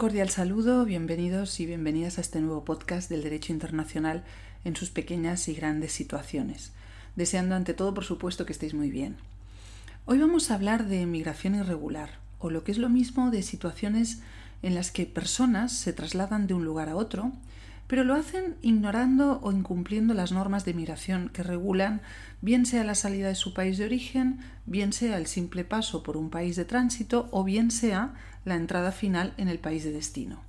cordial saludo, bienvenidos y bienvenidas a este nuevo podcast del Derecho Internacional en sus pequeñas y grandes situaciones. Deseando ante todo, por supuesto, que estéis muy bien. Hoy vamos a hablar de migración irregular, o lo que es lo mismo de situaciones en las que personas se trasladan de un lugar a otro, pero lo hacen ignorando o incumpliendo las normas de migración que regulan bien sea la salida de su país de origen, bien sea el simple paso por un país de tránsito o bien sea la entrada final en el país de destino.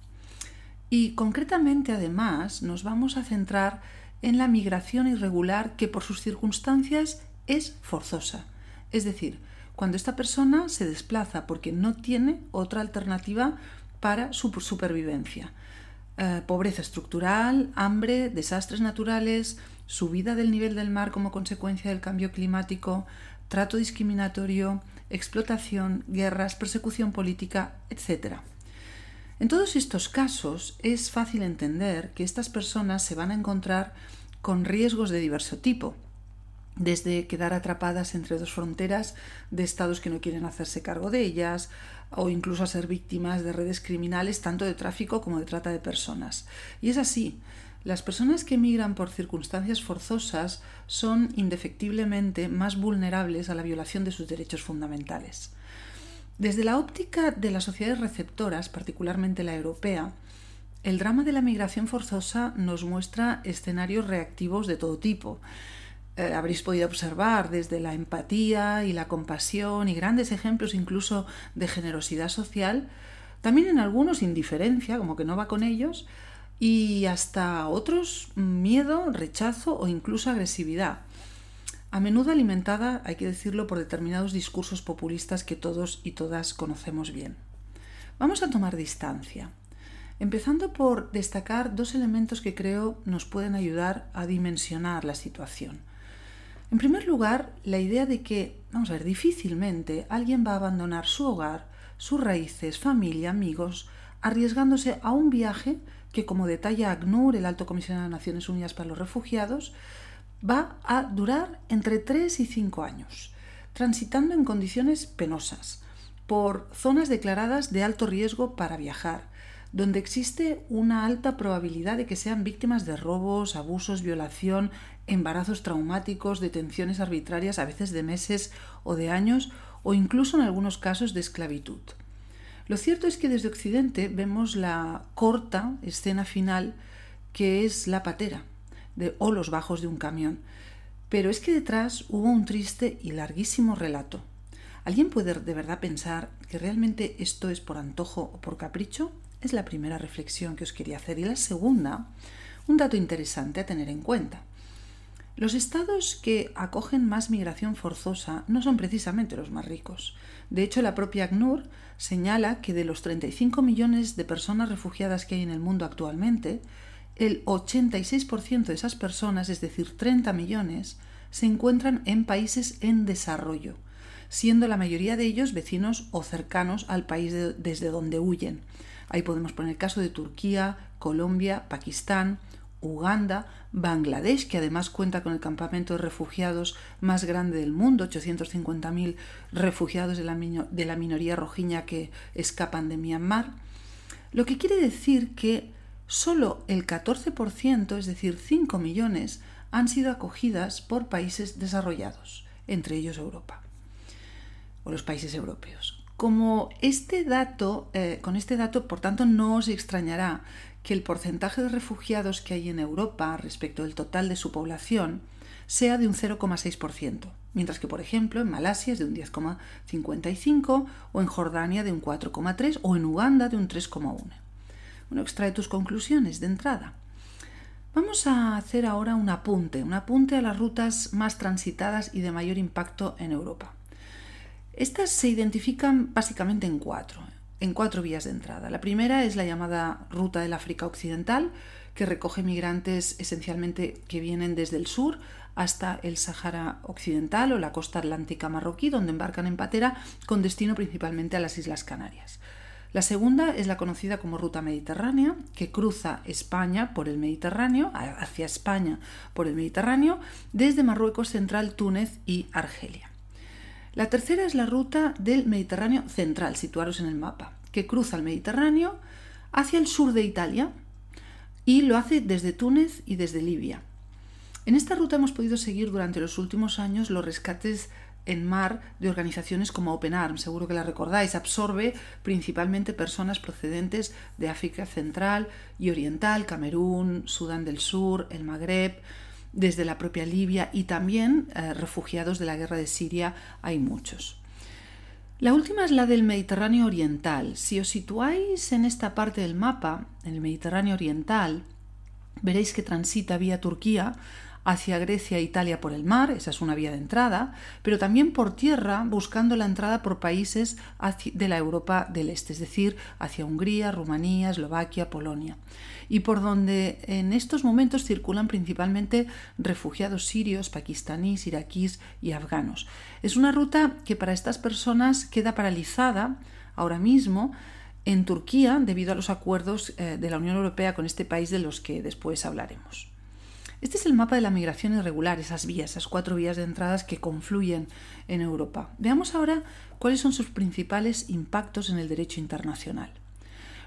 Y concretamente además nos vamos a centrar en la migración irregular que por sus circunstancias es forzosa. Es decir, cuando esta persona se desplaza porque no tiene otra alternativa para su supervivencia. Eh, pobreza estructural, hambre, desastres naturales, subida del nivel del mar como consecuencia del cambio climático, trato discriminatorio, explotación, guerras, persecución política, etc. En todos estos casos es fácil entender que estas personas se van a encontrar con riesgos de diverso tipo, desde quedar atrapadas entre dos fronteras de estados que no quieren hacerse cargo de ellas, o incluso a ser víctimas de redes criminales tanto de tráfico como de trata de personas. Y es así, las personas que emigran por circunstancias forzosas son indefectiblemente más vulnerables a la violación de sus derechos fundamentales. Desde la óptica de las sociedades receptoras, particularmente la europea, el drama de la migración forzosa nos muestra escenarios reactivos de todo tipo. Eh, habréis podido observar desde la empatía y la compasión y grandes ejemplos incluso de generosidad social, también en algunos indiferencia, como que no va con ellos, y hasta otros miedo, rechazo o incluso agresividad, a menudo alimentada, hay que decirlo, por determinados discursos populistas que todos y todas conocemos bien. Vamos a tomar distancia, empezando por destacar dos elementos que creo nos pueden ayudar a dimensionar la situación. En primer lugar, la idea de que, vamos a ver, difícilmente alguien va a abandonar su hogar, sus raíces, familia, amigos, arriesgándose a un viaje que, como detalla ACNUR, el Alto Comisionado de Naciones Unidas para los Refugiados, va a durar entre 3 y 5 años, transitando en condiciones penosas, por zonas declaradas de alto riesgo para viajar, donde existe una alta probabilidad de que sean víctimas de robos, abusos, violación, embarazos traumáticos, detenciones arbitrarias, a veces de meses o de años, o incluso en algunos casos de esclavitud. Lo cierto es que desde Occidente vemos la corta escena final que es la patera de, o los bajos de un camión. Pero es que detrás hubo un triste y larguísimo relato. ¿Alguien puede de verdad pensar que realmente esto es por antojo o por capricho? Es la primera reflexión que os quería hacer. Y la segunda, un dato interesante a tener en cuenta. Los estados que acogen más migración forzosa no son precisamente los más ricos. De hecho, la propia ACNUR señala que de los 35 millones de personas refugiadas que hay en el mundo actualmente, el 86% de esas personas, es decir, 30 millones, se encuentran en países en desarrollo, siendo la mayoría de ellos vecinos o cercanos al país desde donde huyen. Ahí podemos poner el caso de Turquía, Colombia, Pakistán, Uganda, Bangladesh, que además cuenta con el campamento de refugiados más grande del mundo, 850.000 refugiados de la, de la minoría rojiña que escapan de Myanmar, lo que quiere decir que solo el 14%, es decir, 5 millones, han sido acogidas por países desarrollados, entre ellos Europa, o los países europeos. Como este dato, eh, con este dato, por tanto, no os extrañará que el porcentaje de refugiados que hay en Europa respecto del total de su población sea de un 0,6%, mientras que, por ejemplo, en Malasia es de un 10,55% o en Jordania de un 4,3% o en Uganda de un 3,1%. Bueno, extrae tus conclusiones de entrada. Vamos a hacer ahora un apunte, un apunte a las rutas más transitadas y de mayor impacto en Europa. Estas se identifican básicamente en cuatro en cuatro vías de entrada. La primera es la llamada Ruta del África Occidental, que recoge migrantes esencialmente que vienen desde el sur hasta el Sahara Occidental o la costa atlántica marroquí, donde embarcan en patera con destino principalmente a las Islas Canarias. La segunda es la conocida como Ruta Mediterránea, que cruza España por el Mediterráneo, hacia España por el Mediterráneo, desde Marruecos Central, Túnez y Argelia. La tercera es la ruta del Mediterráneo central, situaros en el mapa, que cruza el Mediterráneo hacia el sur de Italia y lo hace desde Túnez y desde Libia. En esta ruta hemos podido seguir durante los últimos años los rescates en mar de organizaciones como Open Arms, seguro que la recordáis, absorbe principalmente personas procedentes de África Central y Oriental, Camerún, Sudán del Sur, el Magreb, desde la propia Libia y también eh, refugiados de la guerra de Siria hay muchos. La última es la del Mediterráneo Oriental. Si os situáis en esta parte del mapa, en el Mediterráneo Oriental, veréis que transita vía Turquía hacia Grecia e Italia por el mar, esa es una vía de entrada, pero también por tierra buscando la entrada por países de la Europa del Este, es decir, hacia Hungría, Rumanía, Eslovaquia, Polonia, y por donde en estos momentos circulan principalmente refugiados sirios, pakistaníes, iraquíes y afganos. Es una ruta que para estas personas queda paralizada ahora mismo, en Turquía debido a los acuerdos eh, de la Unión Europea con este país de los que después hablaremos. Este es el mapa de la migración irregular, esas vías, esas cuatro vías de entradas que confluyen en Europa. Veamos ahora cuáles son sus principales impactos en el derecho internacional.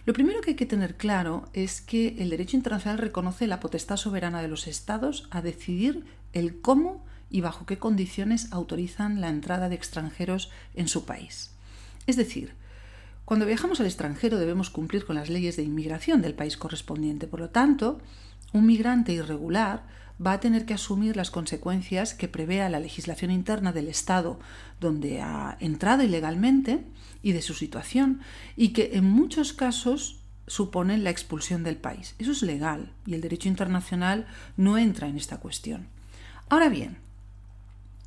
Lo primero que hay que tener claro es que el derecho internacional reconoce la potestad soberana de los estados a decidir el cómo y bajo qué condiciones autorizan la entrada de extranjeros en su país. Es decir, cuando viajamos al extranjero debemos cumplir con las leyes de inmigración del país correspondiente. Por lo tanto, un migrante irregular va a tener que asumir las consecuencias que prevea la legislación interna del Estado donde ha entrado ilegalmente y de su situación y que en muchos casos suponen la expulsión del país. Eso es legal y el derecho internacional no entra en esta cuestión. Ahora bien,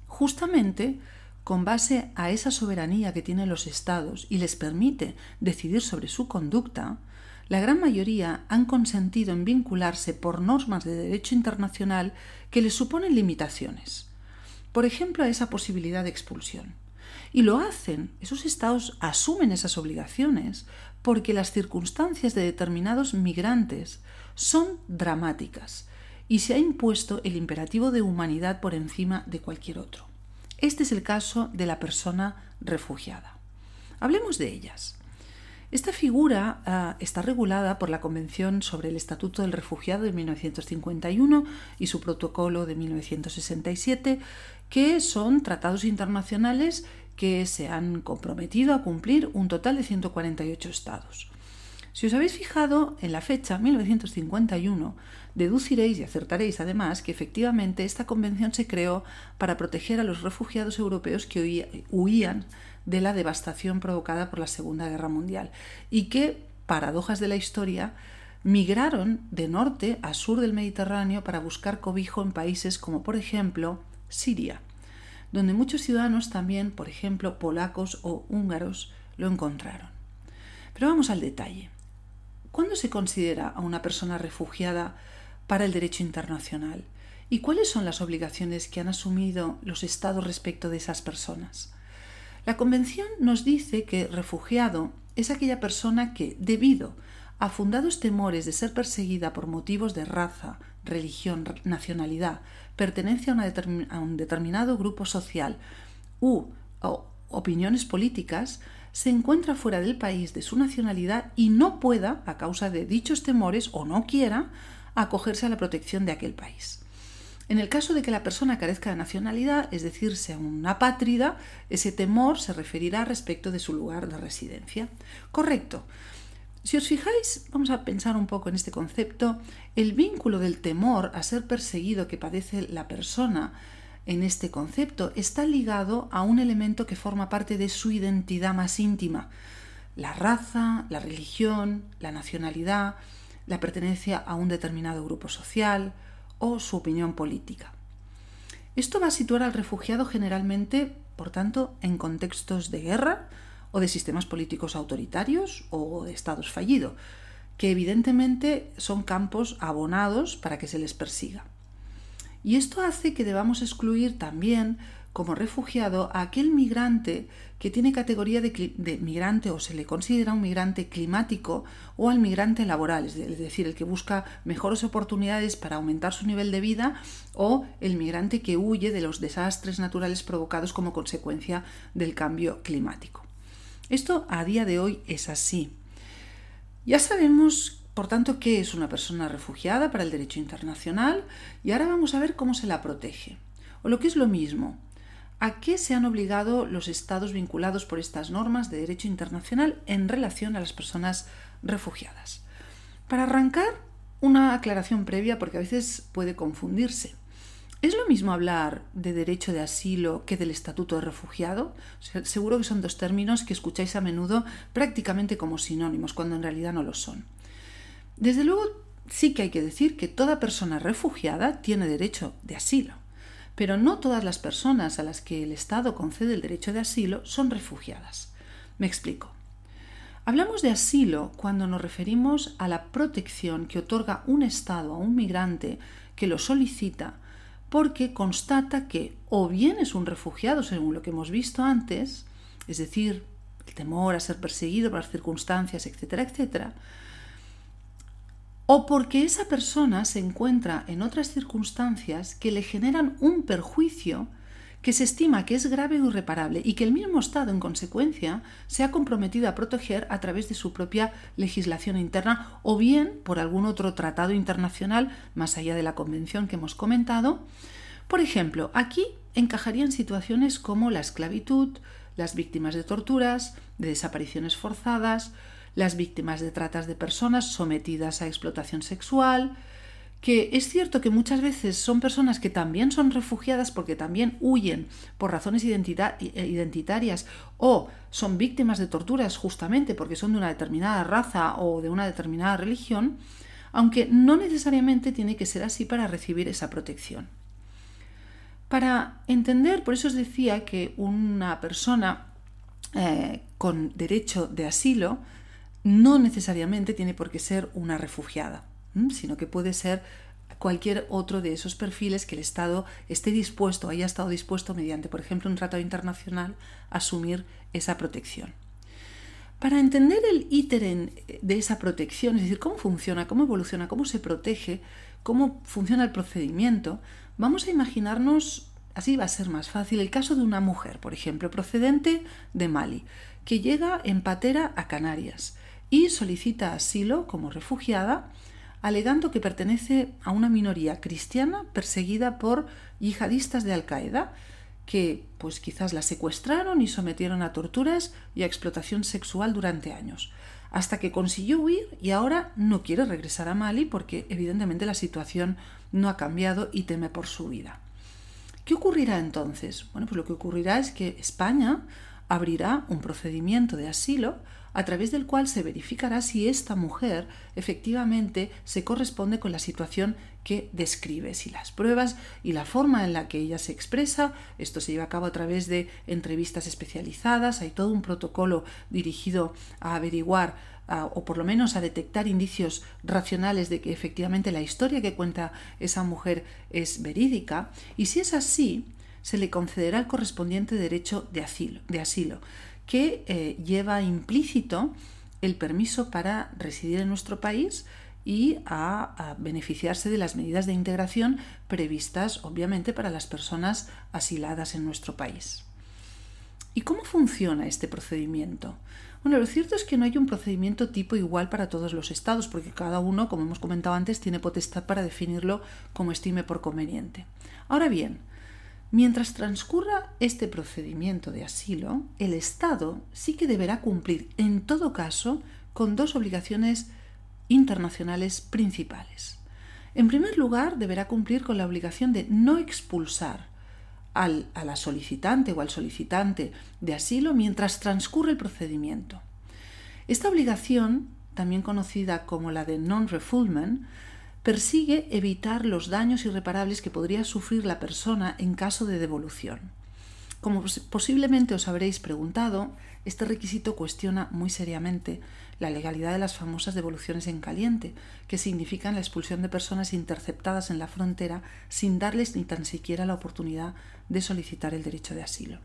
justamente con base a esa soberanía que tienen los estados y les permite decidir sobre su conducta, la gran mayoría han consentido en vincularse por normas de derecho internacional que les suponen limitaciones. Por ejemplo, a esa posibilidad de expulsión. Y lo hacen, esos estados asumen esas obligaciones porque las circunstancias de determinados migrantes son dramáticas y se ha impuesto el imperativo de humanidad por encima de cualquier otro. Este es el caso de la persona refugiada. Hablemos de ellas. Esta figura ah, está regulada por la Convención sobre el Estatuto del Refugiado de 1951 y su protocolo de 1967, que son tratados internacionales que se han comprometido a cumplir un total de 148 estados. Si os habéis fijado en la fecha 1951, deduciréis y acertaréis además que efectivamente esta convención se creó para proteger a los refugiados europeos que huían de la devastación provocada por la Segunda Guerra Mundial y que, paradojas de la historia, migraron de norte a sur del Mediterráneo para buscar cobijo en países como por ejemplo Siria, donde muchos ciudadanos también, por ejemplo polacos o húngaros, lo encontraron. Pero vamos al detalle. ¿Cuándo se considera a una persona refugiada para el derecho internacional? ¿Y cuáles son las obligaciones que han asumido los estados respecto de esas personas? La Convención nos dice que refugiado es aquella persona que, debido a fundados temores de ser perseguida por motivos de raza, religión, nacionalidad, pertenencia a, un determinado grupo social u opiniones políticas, se encuentra fuera del país de su nacionalidad y no pueda, a causa de dichos temores o no quiera, acogerse a la protección de aquel país. En el caso de que la persona carezca de nacionalidad, es decir, sea una apátrida, ese temor se referirá respecto de su lugar de residencia. Correcto. Si os fijáis, vamos a pensar un poco en este concepto, el vínculo del temor a ser perseguido que padece la persona en este concepto está ligado a un elemento que forma parte de su identidad más íntima, la raza, la religión, la nacionalidad, la pertenencia a un determinado grupo social, o su opinión política. Esto va a situar al refugiado generalmente, por tanto, en contextos de guerra o de sistemas políticos autoritarios o de estados fallidos, que evidentemente son campos abonados para que se les persiga. Y esto hace que debamos excluir también como refugiado a aquel migrante que tiene categoría de, migrante o se le considera un migrante climático o al migrante laboral, es decir, el que busca mejores oportunidades para aumentar su nivel de vida o el migrante que huye de los desastres naturales provocados como consecuencia del cambio climático. Esto a día de hoy es así. Ya sabemos, por tanto, qué es una persona refugiada para el derecho internacional y ahora vamos a ver cómo se la protege. O lo que es lo mismo, ¿a qué se han obligado los estados vinculados por estas normas de derecho internacional en relación a las personas refugiadas? Para arrancar, una aclaración previa porque a veces puede confundirse. ¿Es lo mismo hablar de derecho de asilo que del estatuto de refugiado? Seguro que son dos términos que escucháis a menudo prácticamente como sinónimos, cuando en realidad no lo son. Desde luego, sí que hay que decir que toda persona refugiada tiene derecho de asilo, pero no todas las personas a las que el Estado concede el derecho de asilo son refugiadas. Me explico. Hablamos de asilo cuando nos referimos a la protección que otorga un Estado a un migrante que lo solicita porque constata que o bien es un refugiado, según lo que hemos visto antes, es decir, el temor a ser perseguido por las circunstancias, etcétera, etcétera, o porque esa persona se encuentra en otras circunstancias que le generan un perjuicio que se estima que es grave o irreparable y que el mismo Estado, en consecuencia, se ha comprometido a proteger a través de su propia legislación interna o bien por algún otro tratado internacional más allá de la convención que hemos comentado. Por ejemplo, aquí encajarían situaciones como la esclavitud, las víctimas de torturas, de desapariciones forzadas, las víctimas de tratas de personas sometidas a explotación sexual, que es cierto que muchas veces son personas que también son refugiadas porque también huyen por razones identitarias o son víctimas de torturas justamente porque son de una determinada raza o de una determinada religión, aunque no necesariamente tiene que ser así para recibir esa protección. Para entender, por eso os decía que una persona eh, con derecho de asilo no necesariamente tiene por qué ser una refugiada sino que puede ser cualquier otro de esos perfiles que el Estado esté dispuesto, haya estado dispuesto mediante, por ejemplo, un tratado internacional, a asumir esa protección. Para entender el íter de esa protección, es decir, cómo funciona, cómo evoluciona, cómo se protege, cómo funciona el procedimiento, vamos a imaginarnos, así va a ser más fácil, el caso de una mujer, por ejemplo, procedente de Mali, que llega en patera a Canarias y solicita asilo como refugiada alegando que pertenece a una minoría cristiana perseguida por yihadistas de Al-Qaeda, que pues quizás la secuestraron y sometieron a torturas y a explotación sexual durante años, hasta que consiguió huir y ahora no quiere regresar a Mali porque evidentemente la situación no ha cambiado y teme por su vida. ¿Qué ocurrirá entonces? Bueno, pues lo que ocurrirá es que España abrirá un procedimiento de asilo a través del cual se verificará si esta mujer efectivamente se corresponde con la situación que describe, si las pruebas y la forma en la que ella se expresa, esto se lleva a cabo a través de entrevistas especializadas, hay todo un protocolo dirigido a averiguar o por lo menos a detectar indicios racionales de que efectivamente la historia que cuenta esa mujer es verídica, y si es así, se le concederá el correspondiente derecho de asilo, de asilo que eh, lleva implícito el permiso para residir en nuestro país y a, beneficiarse de las medidas de integración previstas, obviamente, para las personas asiladas en nuestro país. ¿Y cómo funciona este procedimiento? Bueno, lo cierto es que no hay un procedimiento tipo igual para todos los estados, porque cada uno, como hemos comentado antes, tiene potestad para definirlo como estime por conveniente. Ahora bien, Mientras transcurra este procedimiento de asilo, el Estado sí que deberá cumplir, en todo caso, con dos obligaciones internacionales principales. En primer lugar, deberá cumplir con la obligación de no expulsar al, a la solicitante o al solicitante de asilo mientras transcurre el procedimiento. Esta obligación, también conocida como la de non-refoulement, persigue evitar los daños irreparables que podría sufrir la persona en caso de devolución. Como posiblemente os habréis preguntado, este requisito cuestiona muy seriamente la legalidad de las famosas devoluciones en caliente, que significan la expulsión de personas interceptadas en la frontera sin darles ni tan siquiera la oportunidad de solicitar el derecho de asilo.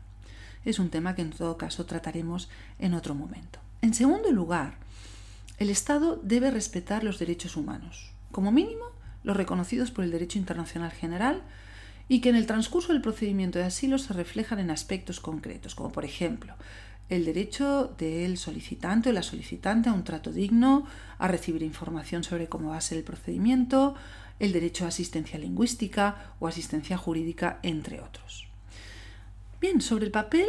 Es un tema que en todo caso trataremos en otro momento. En segundo lugar, el Estado debe respetar los derechos humanos como mínimo los reconocidos por el derecho internacional general y que en el transcurso del procedimiento de asilo se reflejan en aspectos concretos, como por ejemplo el derecho del solicitante o la solicitante a un trato digno, a recibir información sobre cómo va a ser el procedimiento, el derecho a asistencia lingüística o asistencia jurídica, entre otros. Bien, sobre el papel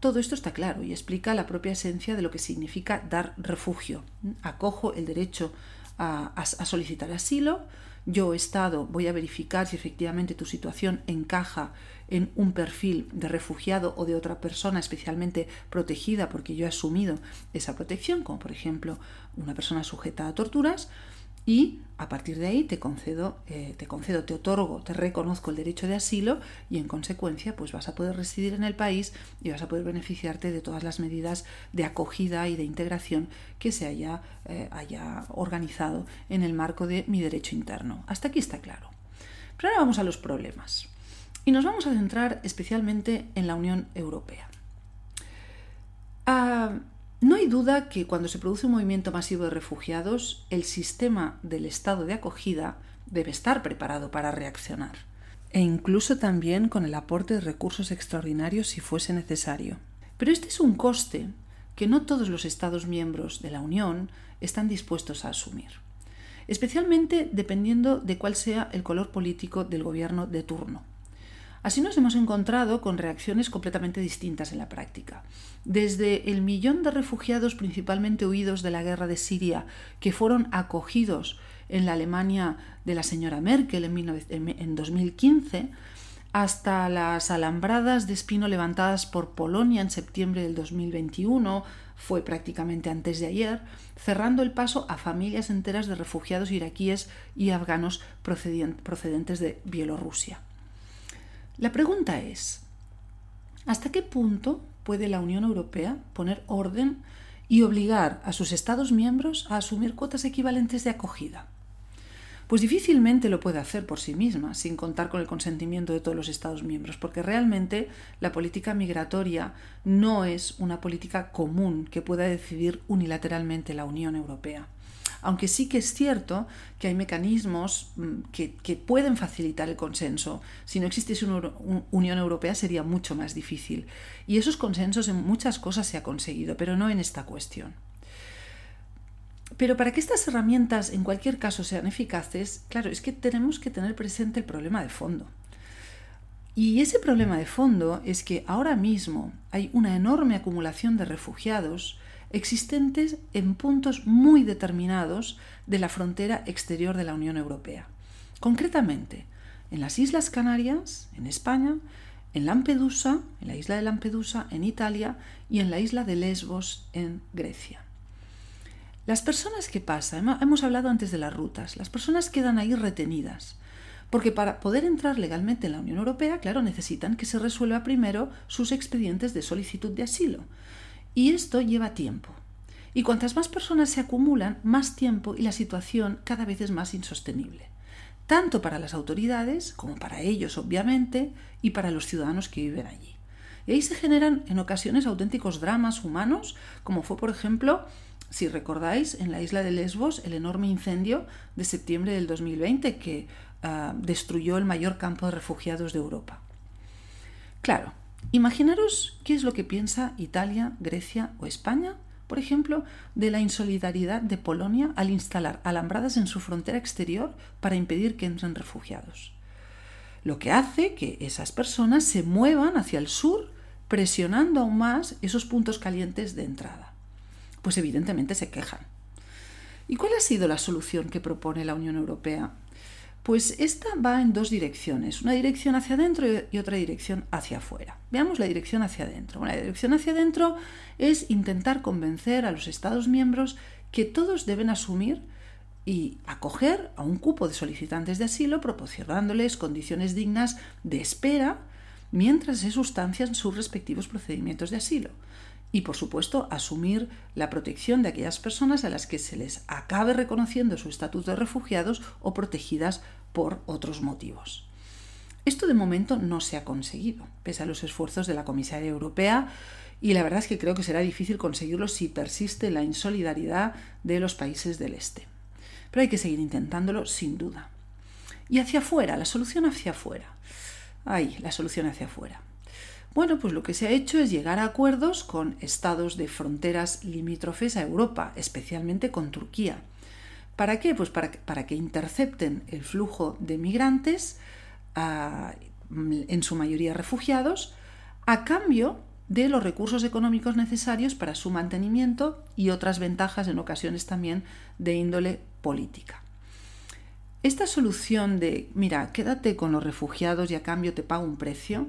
todo esto está claro y explica la propia esencia de lo que significa dar refugio. Acojo el derecho a, solicitar asilo. Yo, Estado, voy a verificar si efectivamente tu situación encaja en un perfil de refugiado o de otra persona especialmente protegida porque yo he asumido esa protección, como por ejemplo una persona sujeta a torturas y a partir de ahí te concedo, eh, te concedo, te otorgo, te reconozco el derecho de asilo y en consecuencia pues vas a poder residir en el país y vas a poder beneficiarte de todas las medidas de acogida y de integración que se haya, eh, haya organizado en el marco de mi derecho interno. Hasta aquí está claro. Pero ahora vamos a los problemas y nos vamos a centrar especialmente en la Unión Europea. Ah, no hay duda que cuando se produce un movimiento masivo de refugiados, el sistema del estado de acogida debe estar preparado para reaccionar, e incluso también con el aporte de recursos extraordinarios si fuese necesario. Pero este es un coste que no todos los Estados miembros de la Unión están dispuestos a asumir, especialmente dependiendo de cuál sea el color político del gobierno de turno. Así nos hemos encontrado con reacciones completamente distintas en la práctica. Desde el millón de refugiados principalmente huidos de la guerra de Siria que fueron acogidos en la Alemania de la señora Merkel en 2015, hasta las alambradas de espino levantadas por Polonia en septiembre del 2021, fue prácticamente antes de ayer, cerrando el paso a familias enteras de refugiados iraquíes y afganos procedentes de Bielorrusia. La pregunta es, ¿hasta qué punto puede la Unión Europea poner orden y obligar a sus Estados miembros a asumir cuotas equivalentes de acogida? Pues difícilmente lo puede hacer por sí misma, sin contar con el consentimiento de todos los Estados miembros, porque realmente la política migratoria no es una política común que pueda decidir unilateralmente la Unión Europea aunque sí que es cierto que hay mecanismos mm, que, pueden facilitar el consenso. Si no existiese una Unión Europea sería mucho más difícil. Y esos consensos en muchas cosas se ha conseguido, pero no en esta cuestión. Pero para que estas herramientas en cualquier caso sean eficaces, claro, es que tenemos que tener presente el problema de fondo. Y ese problema de fondo es que ahora mismo hay una enorme acumulación de refugiados existentes en puntos muy determinados de la frontera exterior de la Unión Europea. Concretamente, en las Islas Canarias, en España, en Lampedusa, en la isla de Lampedusa, en Italia y en la isla de Lesbos, en Grecia. Las personas que pasan, hemos hablado antes de las rutas, las personas quedan ahí retenidas, porque para poder entrar legalmente en la Unión Europea, claro, necesitan que se resuelva primero sus expedientes de solicitud de asilo. Y esto lleva tiempo. Y cuantas más personas se acumulan, más tiempo y la situación cada vez es más insostenible. Tanto para las autoridades como para ellos, obviamente, y para los ciudadanos que viven allí. Y ahí se generan en ocasiones auténticos dramas humanos, como fue, por ejemplo, si recordáis, en la isla de Lesbos, el enorme incendio de septiembre del 2020 que ah, destruyó el mayor campo de refugiados de Europa. Claro, Imaginaros qué es lo que piensa Italia, Grecia o España, por ejemplo, de la insolidaridad de Polonia al instalar alambradas en su frontera exterior para impedir que entren refugiados. Lo que hace que esas personas se muevan hacia el sur, presionando aún más esos puntos calientes de entrada. Pues evidentemente se quejan. ¿Y cuál ha sido la solución que propone la Unión Europea pues esta va en dos direcciones, una dirección hacia adentro y otra dirección hacia afuera. Veamos la dirección hacia adentro. la dirección hacia adentro es intentar convencer a los Estados miembros que todos deben asumir y acoger a un cupo de solicitantes de asilo proporcionándoles condiciones dignas de espera mientras se sustancian sus respectivos procedimientos de asilo. Y, por supuesto, asumir la protección de aquellas personas a las que se les acabe reconociendo su estatus de refugiados o protegidas por otros motivos. Esto de momento no se ha conseguido, pese a los esfuerzos de la comisaria europea, y la verdad es que creo que será difícil conseguirlo si persiste la insolidaridad de los países del Este. Pero hay que seguir intentándolo sin duda. Y hacia afuera, la solución hacia afuera. Ay, la solución hacia afuera. Bueno, pues lo que se ha hecho es llegar a acuerdos con estados de fronteras limítrofes a Europa, especialmente con Turquía. ¿Para qué? Pues para, que intercepten el flujo de migrantes, en su mayoría refugiados, a cambio de los recursos económicos necesarios para su mantenimiento y otras ventajas en ocasiones también de índole política. Esta solución de, mira, quédate con los refugiados y a cambio te pago un precio,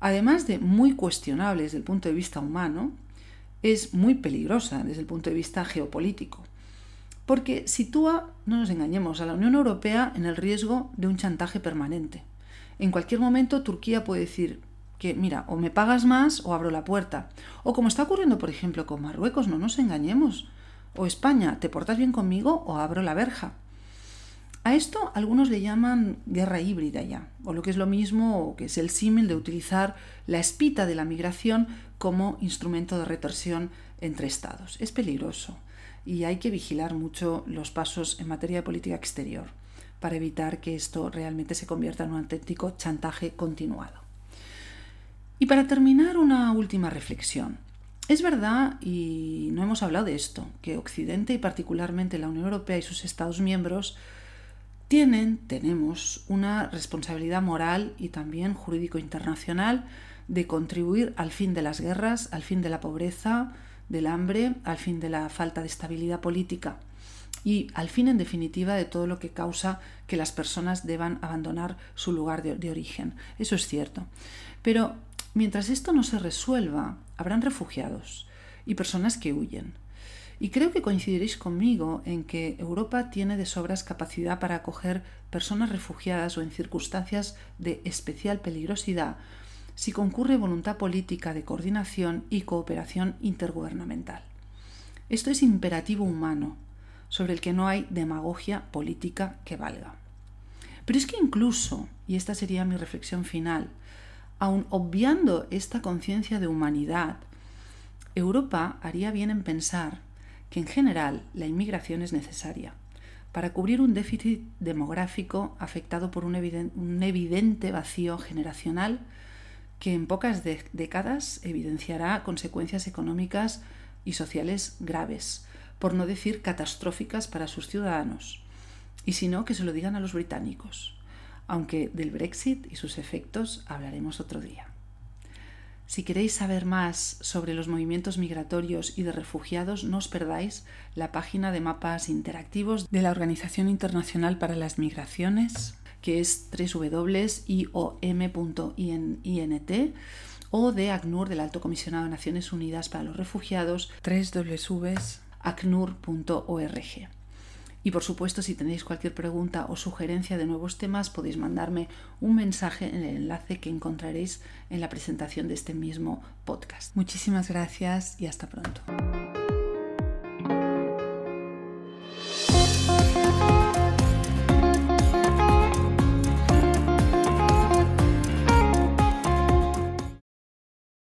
además de muy cuestionable desde el punto de vista humano, es muy peligrosa desde el punto de vista geopolítico, porque sitúa, no nos engañemos, a la Unión Europea en el riesgo de un chantaje permanente. En cualquier momento Turquía puede decir, que, mira, o me pagas más o abro la puerta. O como está ocurriendo, por ejemplo, con Marruecos, no nos engañemos. O España, te portas bien conmigo o abro la verja. A esto algunos le llaman guerra híbrida ya, o lo que es lo mismo, que es el símil de utilizar la espita de la migración como instrumento de retorsión entre estados. Es peligroso y hay que vigilar mucho los pasos en materia de política exterior para evitar que esto realmente se convierta en un auténtico chantaje continuado. Y para terminar, una última reflexión. Es verdad, y no hemos hablado de esto, que Occidente y particularmente la Unión Europea y sus Estados miembros tienen, tenemos una responsabilidad moral y también jurídico internacional de contribuir al fin de las guerras, al fin de la pobreza, del hambre, al fin de la falta de estabilidad política y al fin, en definitiva, de todo lo que causa que las personas deban abandonar su lugar de, origen. Eso es cierto. Pero Mientras esto no se resuelva, habrán refugiados y personas que huyen. Y creo que coincidiréis conmigo en que Europa tiene de sobras capacidad para acoger personas refugiadas o en circunstancias de especial peligrosidad si concurre voluntad política de coordinación y cooperación intergubernamental. Esto es imperativo humano, sobre el que no hay demagogia política que valga. Pero es que incluso, y esta sería mi reflexión final, Aun obviando esta conciencia de humanidad, Europa haría bien en pensar que en general la inmigración es necesaria para cubrir un déficit demográfico afectado por un, evidente vacío generacional que en pocas décadas evidenciará consecuencias económicas y sociales graves, por no decir catastróficas para sus ciudadanos, y si no, que se lo digan a los británicos aunque del Brexit y sus efectos hablaremos otro día. Si queréis saber más sobre los movimientos migratorios y de refugiados, no os perdáis la página de mapas interactivos de la Organización Internacional para las Migraciones, que es www.iom.int, o de ACNUR, del Alto Comisionado de Naciones Unidas para los Refugiados, www.acnur.org. Y por supuesto, si tenéis cualquier pregunta o sugerencia de nuevos temas, podéis mandarme un mensaje en el enlace que encontraréis en la presentación de este mismo podcast. Muchísimas gracias y hasta pronto.